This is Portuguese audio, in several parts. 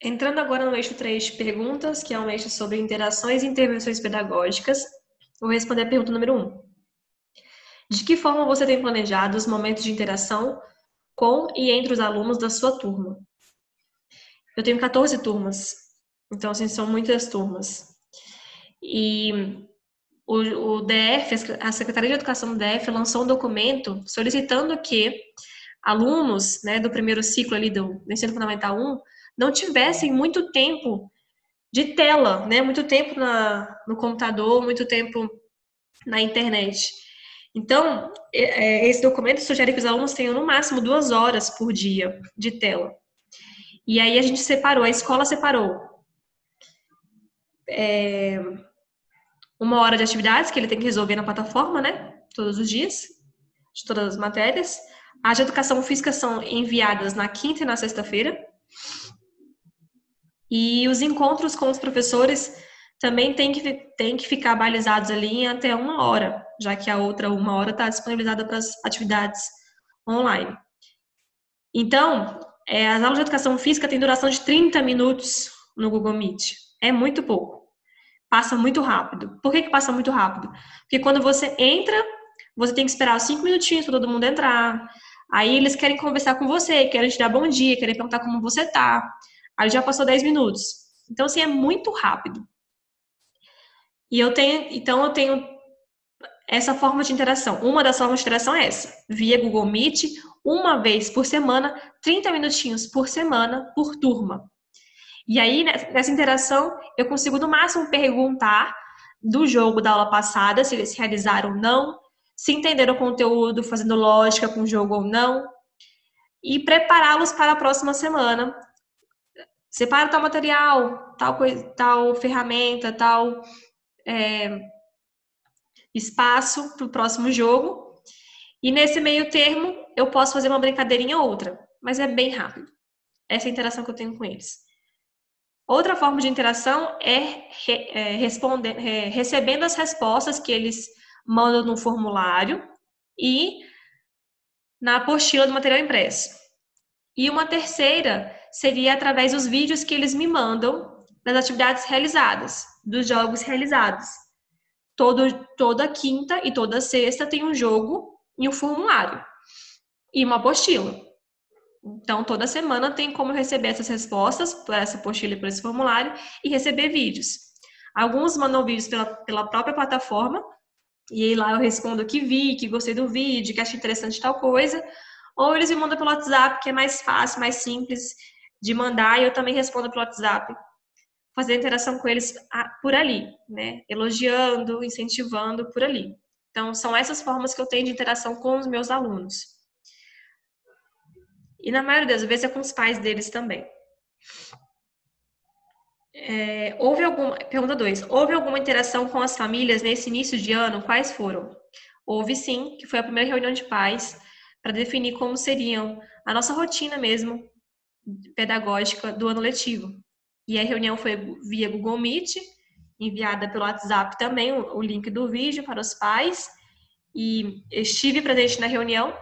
Entrando agora no eixo 3 de perguntas, que é um eixo sobre interações e intervenções pedagógicas, vou responder a pergunta número 1. De que forma você tem planejado os momentos de interação com e entre os alunos da sua turma? Eu tenho 14 turmas, então assim, são muitas turmas. E o, o DF, a Secretaria de Educação do DF lançou um documento solicitando que alunos né, do primeiro ciclo ali do, do ensino fundamental 1 não tivessem muito tempo de tela, né? Muito tempo na, no computador, muito tempo na internet. Então, é, esse documento sugere que os alunos tenham no máximo duas horas por dia de tela. E aí a gente separou, a escola separou é, uma hora de atividades que ele tem que resolver na plataforma, né? Todos os dias, de todas as matérias. As de educação física são enviadas na quinta e na sexta-feira. E os encontros com os professores também tem que, tem que ficar balizados ali em até uma hora, já que a outra uma hora está disponibilizada para as atividades online. Então, é, as aulas de educação física têm duração de 30 minutos no Google Meet. É muito pouco. Passa muito rápido. Por que, que passa muito rápido? Porque quando você entra, você tem que esperar cinco minutinhos para todo mundo entrar. Aí eles querem conversar com você, querem te dar bom dia, querem perguntar como você tá. Aí já passou 10 minutos. Então, assim, é muito rápido. E eu tenho, então eu tenho essa forma de interação. Uma das formas de interação é essa, via Google Meet, uma vez por semana, 30 minutinhos por semana, por turma. E aí, nessa interação, eu consigo no máximo perguntar do jogo da aula passada, se eles realizaram ou não, se entenderam o conteúdo, fazendo lógica com o jogo ou não, e prepará-los para a próxima semana, separa tal material, tal, coisa, tal ferramenta, tal é, espaço para o próximo jogo. E nesse meio termo, eu posso fazer uma brincadeirinha ou outra, mas é bem rápido. Essa é a interação que eu tenho com eles. Outra forma de interação é, é, responder, é recebendo as respostas que eles mandam no formulário e na apostila do material impresso. E uma terceira seria através dos vídeos que eles me mandam das atividades realizadas, dos jogos realizados. Todo, toda quinta e toda sexta tem um jogo e um formulário e uma apostila. Então, toda semana tem como receber essas respostas por essa apostila e por esse formulário e receber vídeos. Alguns mandam vídeos pela, pela própria plataforma, e aí lá eu respondo que vi, que gostei do vídeo, que achei interessante tal coisa. Ou eles me mandam pelo WhatsApp, que é mais fácil, mais simples de mandar, e eu também respondo pelo WhatsApp, fazer interação com eles por ali, né? Elogiando, incentivando por ali. Então, são essas formas que eu tenho de interação com os meus alunos. E na maioria das vezes é com os pais deles também. É, houve alguma, pergunta 2. Houve alguma interação com as famílias nesse início de ano? Quais foram? Houve sim, que foi a primeira reunião de pais para definir como seriam a nossa rotina mesmo pedagógica do ano letivo. E a reunião foi via Google Meet, enviada pelo WhatsApp também, o, link do vídeo para os pais. E estive presente na reunião.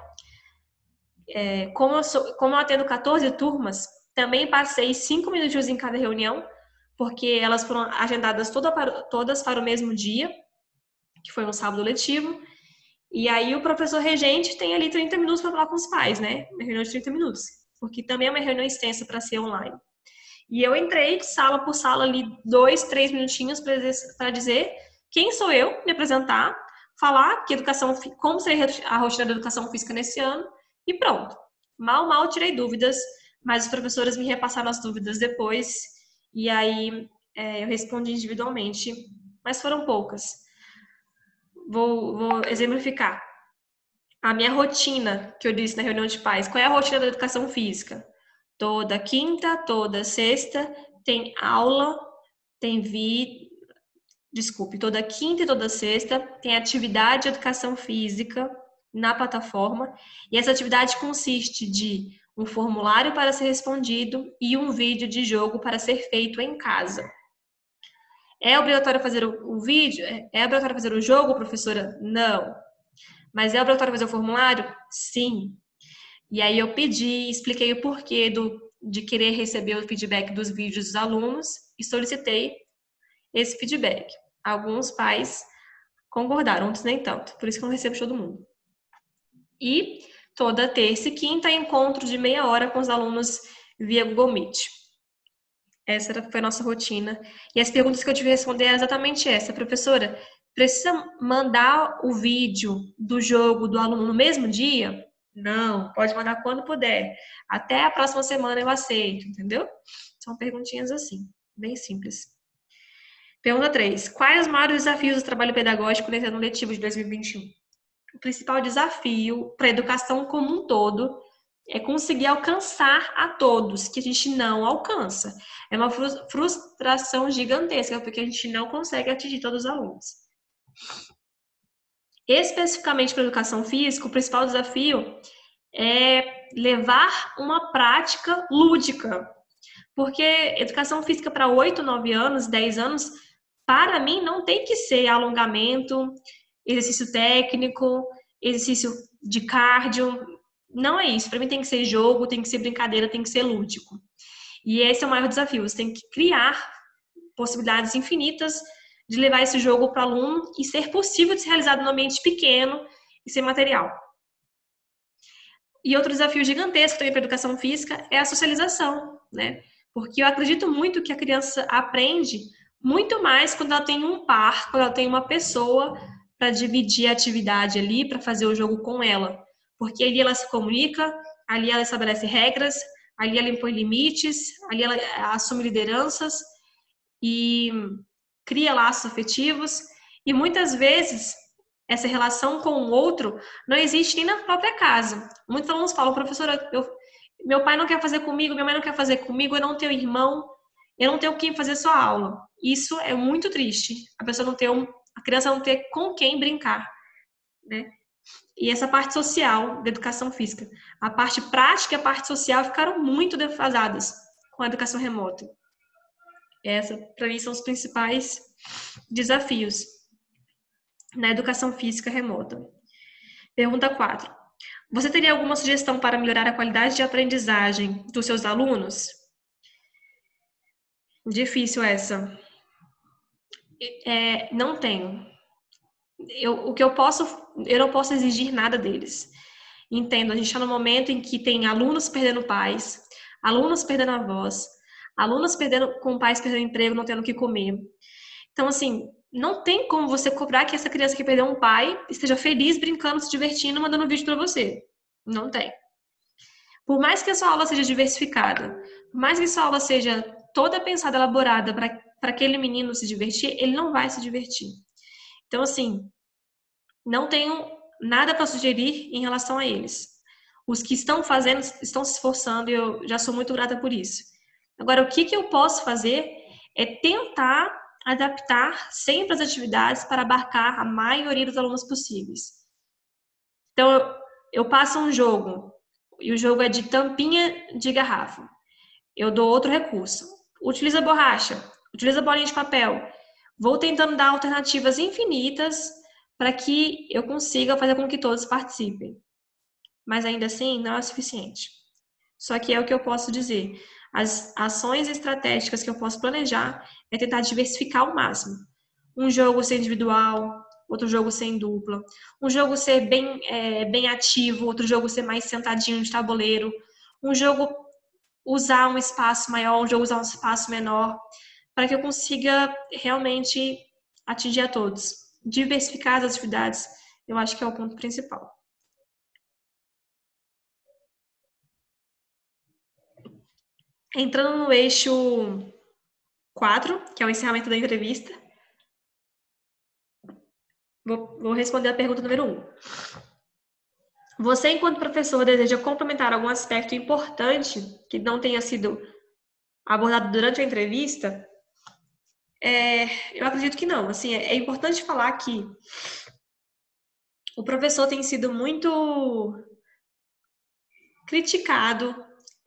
É, como, eu sou, como eu atendo 14 turmas, também passei cinco minutos em cada reunião, porque elas foram agendadas toda para, todas para o mesmo dia, que foi um sábado letivo. E aí o professor regente tem ali 30 minutos para falar com os pais, né? Uma reunião de 30 minutos porque também é uma reunião extensa para ser online. E eu entrei sala por sala ali, dois, três minutinhos para dizer quem sou eu, me apresentar, falar que educação, como seria a rotina da educação física nesse ano e pronto. Mal, mal tirei dúvidas, mas os professores me repassaram as dúvidas depois e aí é, eu respondi individualmente, mas foram poucas. Vou, vou exemplificar a minha rotina, que eu disse na reunião de pais. Qual é a rotina da educação física? Toda quinta, toda sexta tem aula, tem vi, desculpe, toda quinta e toda sexta tem atividade de educação física na plataforma, e essa atividade consiste de um formulário para ser respondido e um vídeo de jogo para ser feito em casa. É obrigatório fazer o, vídeo? É obrigatório fazer o jogo, professora? Não. Mas é obrigatório fazer o formulário? Sim. E aí eu pedi, expliquei o porquê do de querer receber o feedback dos vídeos dos alunos e solicitei esse feedback. Alguns pais concordaram, outros nem tanto, por isso que eu não recebo todo mundo. E toda terça e quinta encontro de meia hora com os alunos via Google Meet. Essa foi a nossa rotina. E as perguntas que eu tive que responder é exatamente essa. Professora, precisa mandar o vídeo do jogo do aluno no mesmo dia? Não, pode mandar quando puder. Até a próxima semana eu aceito, entendeu? São perguntinhas assim, bem simples. Pergunta 3. Quais os maiores desafios do trabalho pedagógico nesse ano letivo de 2021? O principal desafio para a educação como um todo é conseguir alcançar a todos, que a gente não alcança. É uma frustração gigantesca, porque a gente não consegue atingir todos os alunos. Especificamente para a educação física, o principal desafio é levar uma prática lúdica. Porque educação física para 8, 9 anos, 10 anos, para mim não tem que ser alongamento, exercício técnico, exercício de cardio, não é isso. Para mim tem que ser jogo, tem que ser brincadeira, tem que ser lúdico. E esse é o maior desafio. Você tem que criar possibilidades infinitas de levar esse jogo para o aluno e ser possível de ser realizado no ambiente pequeno e sem material. E outro desafio gigantesco também para a educação física é a socialização, né? Porque eu acredito muito que a criança aprende muito mais quando ela tem um par, quando ela tem uma pessoa para dividir a atividade ali, para fazer o jogo com ela porque ali ela se comunica, ali ela estabelece regras, ali ela impõe limites, ali ela assume lideranças e cria laços afetivos. E muitas vezes essa relação com o outro não existe nem na própria casa. Muitos alunos falam, professora, eu, meu pai não quer fazer comigo, minha mãe não quer fazer comigo, eu não tenho irmão, eu não tenho quem fazer sua aula. Isso é muito triste. A pessoa não ter um, a criança não ter com quem brincar, né? e essa parte social da educação física. A parte prática e a parte social ficaram muito defasadas com a educação remota. Essa, para mim, são os principais desafios na educação física remota. Pergunta 4. Você teria alguma sugestão para melhorar a qualidade de aprendizagem dos seus alunos? Difícil essa. É, não tenho eu, o que eu posso, eu não posso exigir nada deles. Entendo, a gente está no momento em que tem alunos perdendo pais, alunos perdendo avós, alunos perdendo com pais perdendo emprego, não tendo o que comer. Então, assim, não tem como você cobrar que essa criança que perdeu um pai esteja feliz, brincando, se divertindo, mandando vídeo para você. Não tem. Por mais que a sua aula seja diversificada, por mais que a sua aula seja toda pensada, elaborada para aquele menino se divertir, ele não vai se divertir. Então, assim, não tenho nada para sugerir em relação a eles. Os que estão fazendo, estão se esforçando e eu já sou muito grata por isso. Agora, o que, que eu posso fazer é tentar adaptar sempre as atividades para abarcar a maioria dos alunos possíveis. Então, eu, eu passo um jogo, e o jogo é de tampinha de garrafa. Eu dou outro recurso. Utiliza borracha, utiliza bolinha de papel, Vou tentando dar alternativas infinitas para que eu consiga fazer com que todos participem. Mas ainda assim, não é suficiente. Só que é o que eu posso dizer. As ações estratégicas que eu posso planejar é tentar diversificar ao máximo. Um jogo ser individual, outro jogo ser em dupla. Um jogo ser bem, é, bem ativo, outro jogo ser mais sentadinho de tabuleiro. Um jogo usar um espaço maior, um jogo usar um espaço menor para que eu consiga realmente atingir a todos. Diversificar as atividades, eu acho que é o ponto principal. Entrando no eixo 4, que é o encerramento da entrevista, vou, vou responder a pergunta número 1. Você, enquanto professor, deseja complementar algum aspecto importante que não tenha sido abordado durante a entrevista? É, eu acredito que não. Assim, é, é importante falar que o professor tem sido muito criticado,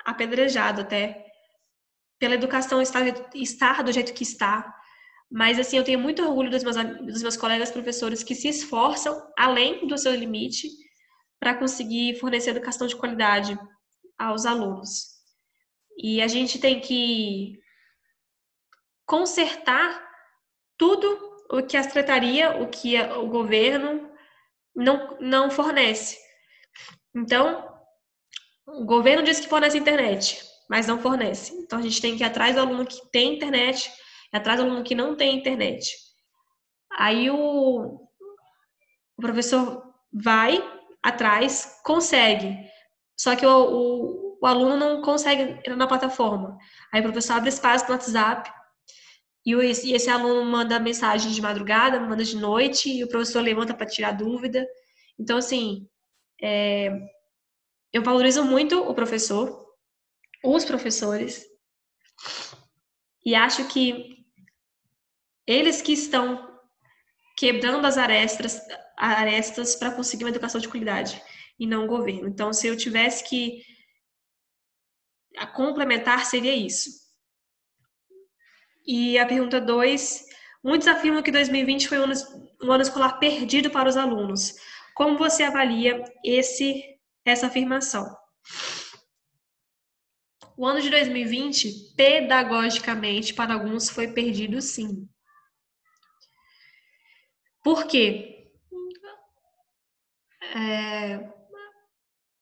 apedrejado até, pela educação estar, estar do jeito que está. Mas, assim, eu tenho muito orgulho dos meus, dos meus colegas professores que se esforçam além do seu limite para conseguir fornecer educação de qualidade aos alunos. E a gente tem que consertar tudo o que a secretaria, o que o governo não, não fornece. Então, o governo diz que fornece internet, mas não fornece. Então, a gente tem que ir atrás do aluno que tem internet, e atrás do aluno que não tem internet. Aí o, o professor vai atrás, consegue, só que o, o, o aluno não consegue entrar na plataforma. Aí o professor abre espaço no WhatsApp e, o, e esse aluno manda mensagem de madrugada, manda de noite, e o professor levanta para tirar dúvida. Então, assim, é, eu valorizo muito o professor, os professores, e acho que eles que estão quebrando as arestas, arestas para conseguir uma educação de qualidade e não o governo. Então, se eu tivesse que complementar, seria isso. E a pergunta 2, muitos afirmam que 2020 foi um ano, um ano escolar perdido para os alunos. Como você avalia esse, essa afirmação? O ano de 2020, pedagogicamente, para alguns, foi perdido sim. Por quê? É,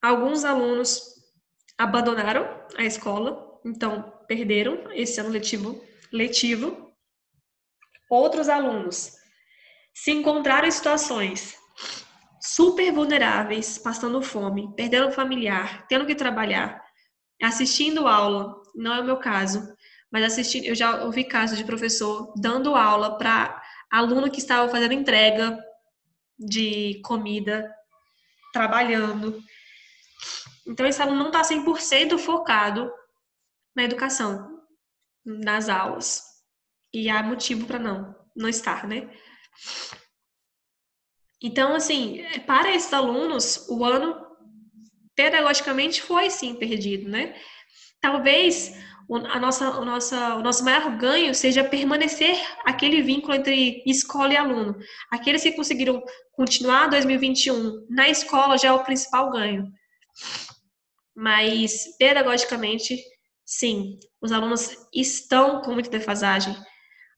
alguns alunos abandonaram a escola, então perderam esse ano letivo. letivo. Outros alunos se encontraram em situações super vulneráveis, passando fome, perdendo familiar, tendo que trabalhar, assistindo aula, não é o meu caso, mas assistindo, eu já ouvi casos de professor dando aula para aluno que estava fazendo entrega de comida, trabalhando. Então, esse aluno não está 100% focado na educação, nas aulas. E há motivo para não, não estar, né? Então, assim, para esses alunos, o ano pedagogicamente foi sim perdido, né? Talvez a nossa, a nossa, o nosso maior ganho seja permanecer aquele vínculo entre escola e aluno. Aqueles que conseguiram continuar 2021 na escola já é o principal ganho. Mas, pedagogicamente, sim, os alunos estão com muita defasagem.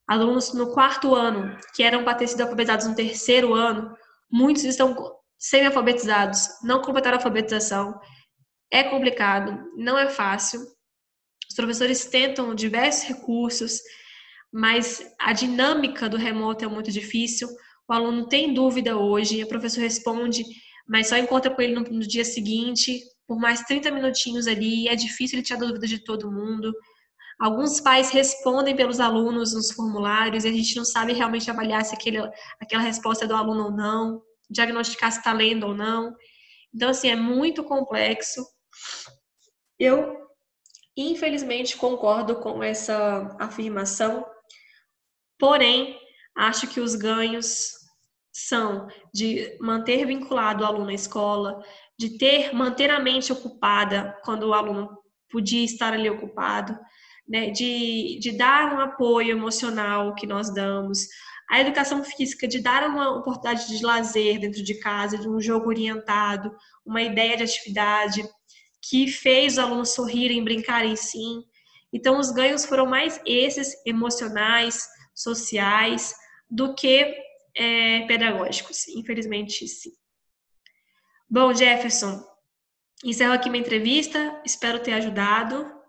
Alunos no quarto ano, que eram para ter sido alfabetizados no terceiro ano, muitos estão semi-alfabetizados, não completaram a alfabetização. É complicado, não é fácil os professores tentam diversos recursos, mas a dinâmica do remoto é muito difícil. O aluno tem dúvida hoje, o professor responde, mas só encontra com ele no, no dia seguinte, por mais 30 minutinhos ali, é difícil ele tirar dúvida de todo mundo. Alguns pais respondem pelos alunos nos formulários e a gente não sabe realmente avaliar se aquele, aquela resposta é do aluno ou não, diagnosticar se está lendo ou não. Então, assim, é muito complexo. Eu Infelizmente, concordo com essa afirmação, porém, acho que os ganhos são de manter vinculado o aluno à escola, de ter manter a mente ocupada quando o aluno podia estar ali ocupado, né, de, de dar um apoio emocional que nós damos, a educação física, de dar uma oportunidade de lazer dentro de casa, de um jogo orientado, uma ideia de atividade, que fez os alunos sorrirem, brincarem sim. Então, os ganhos foram mais esses emocionais, sociais, do que é, pedagógicos. Infelizmente, sim. Bom, Jefferson, encerro aqui minha entrevista. Espero ter ajudado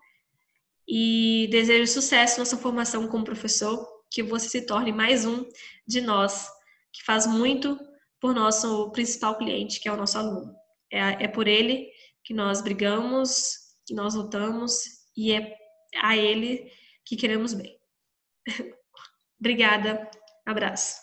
e desejo sucesso na sua formação como professor, que você se torne mais um de nós, que faz muito por nosso principal cliente, que é o nosso aluno. É, é por ele que nós brigamos, que nós lutamos e é a ele que queremos bem. Obrigada, abraço.